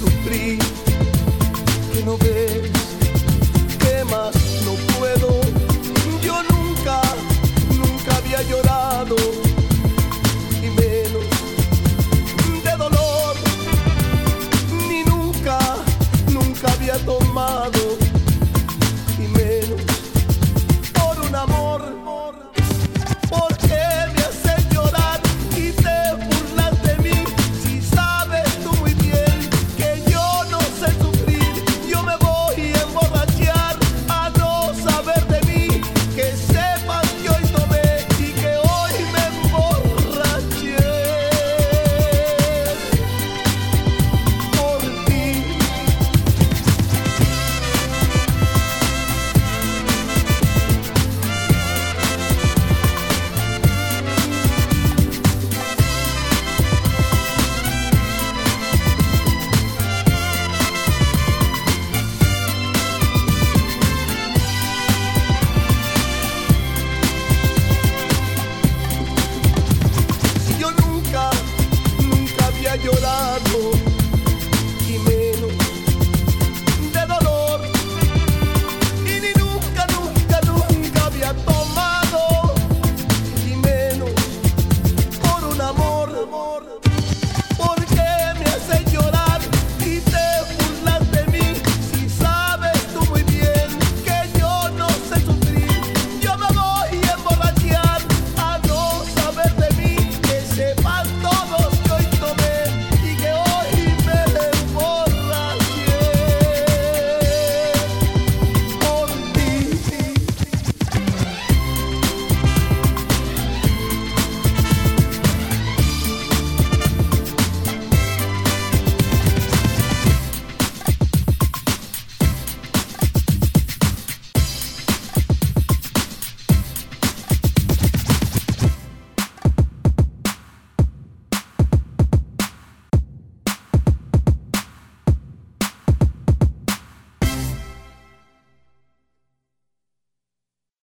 me haces sufrir. Que no ves que más no puedo.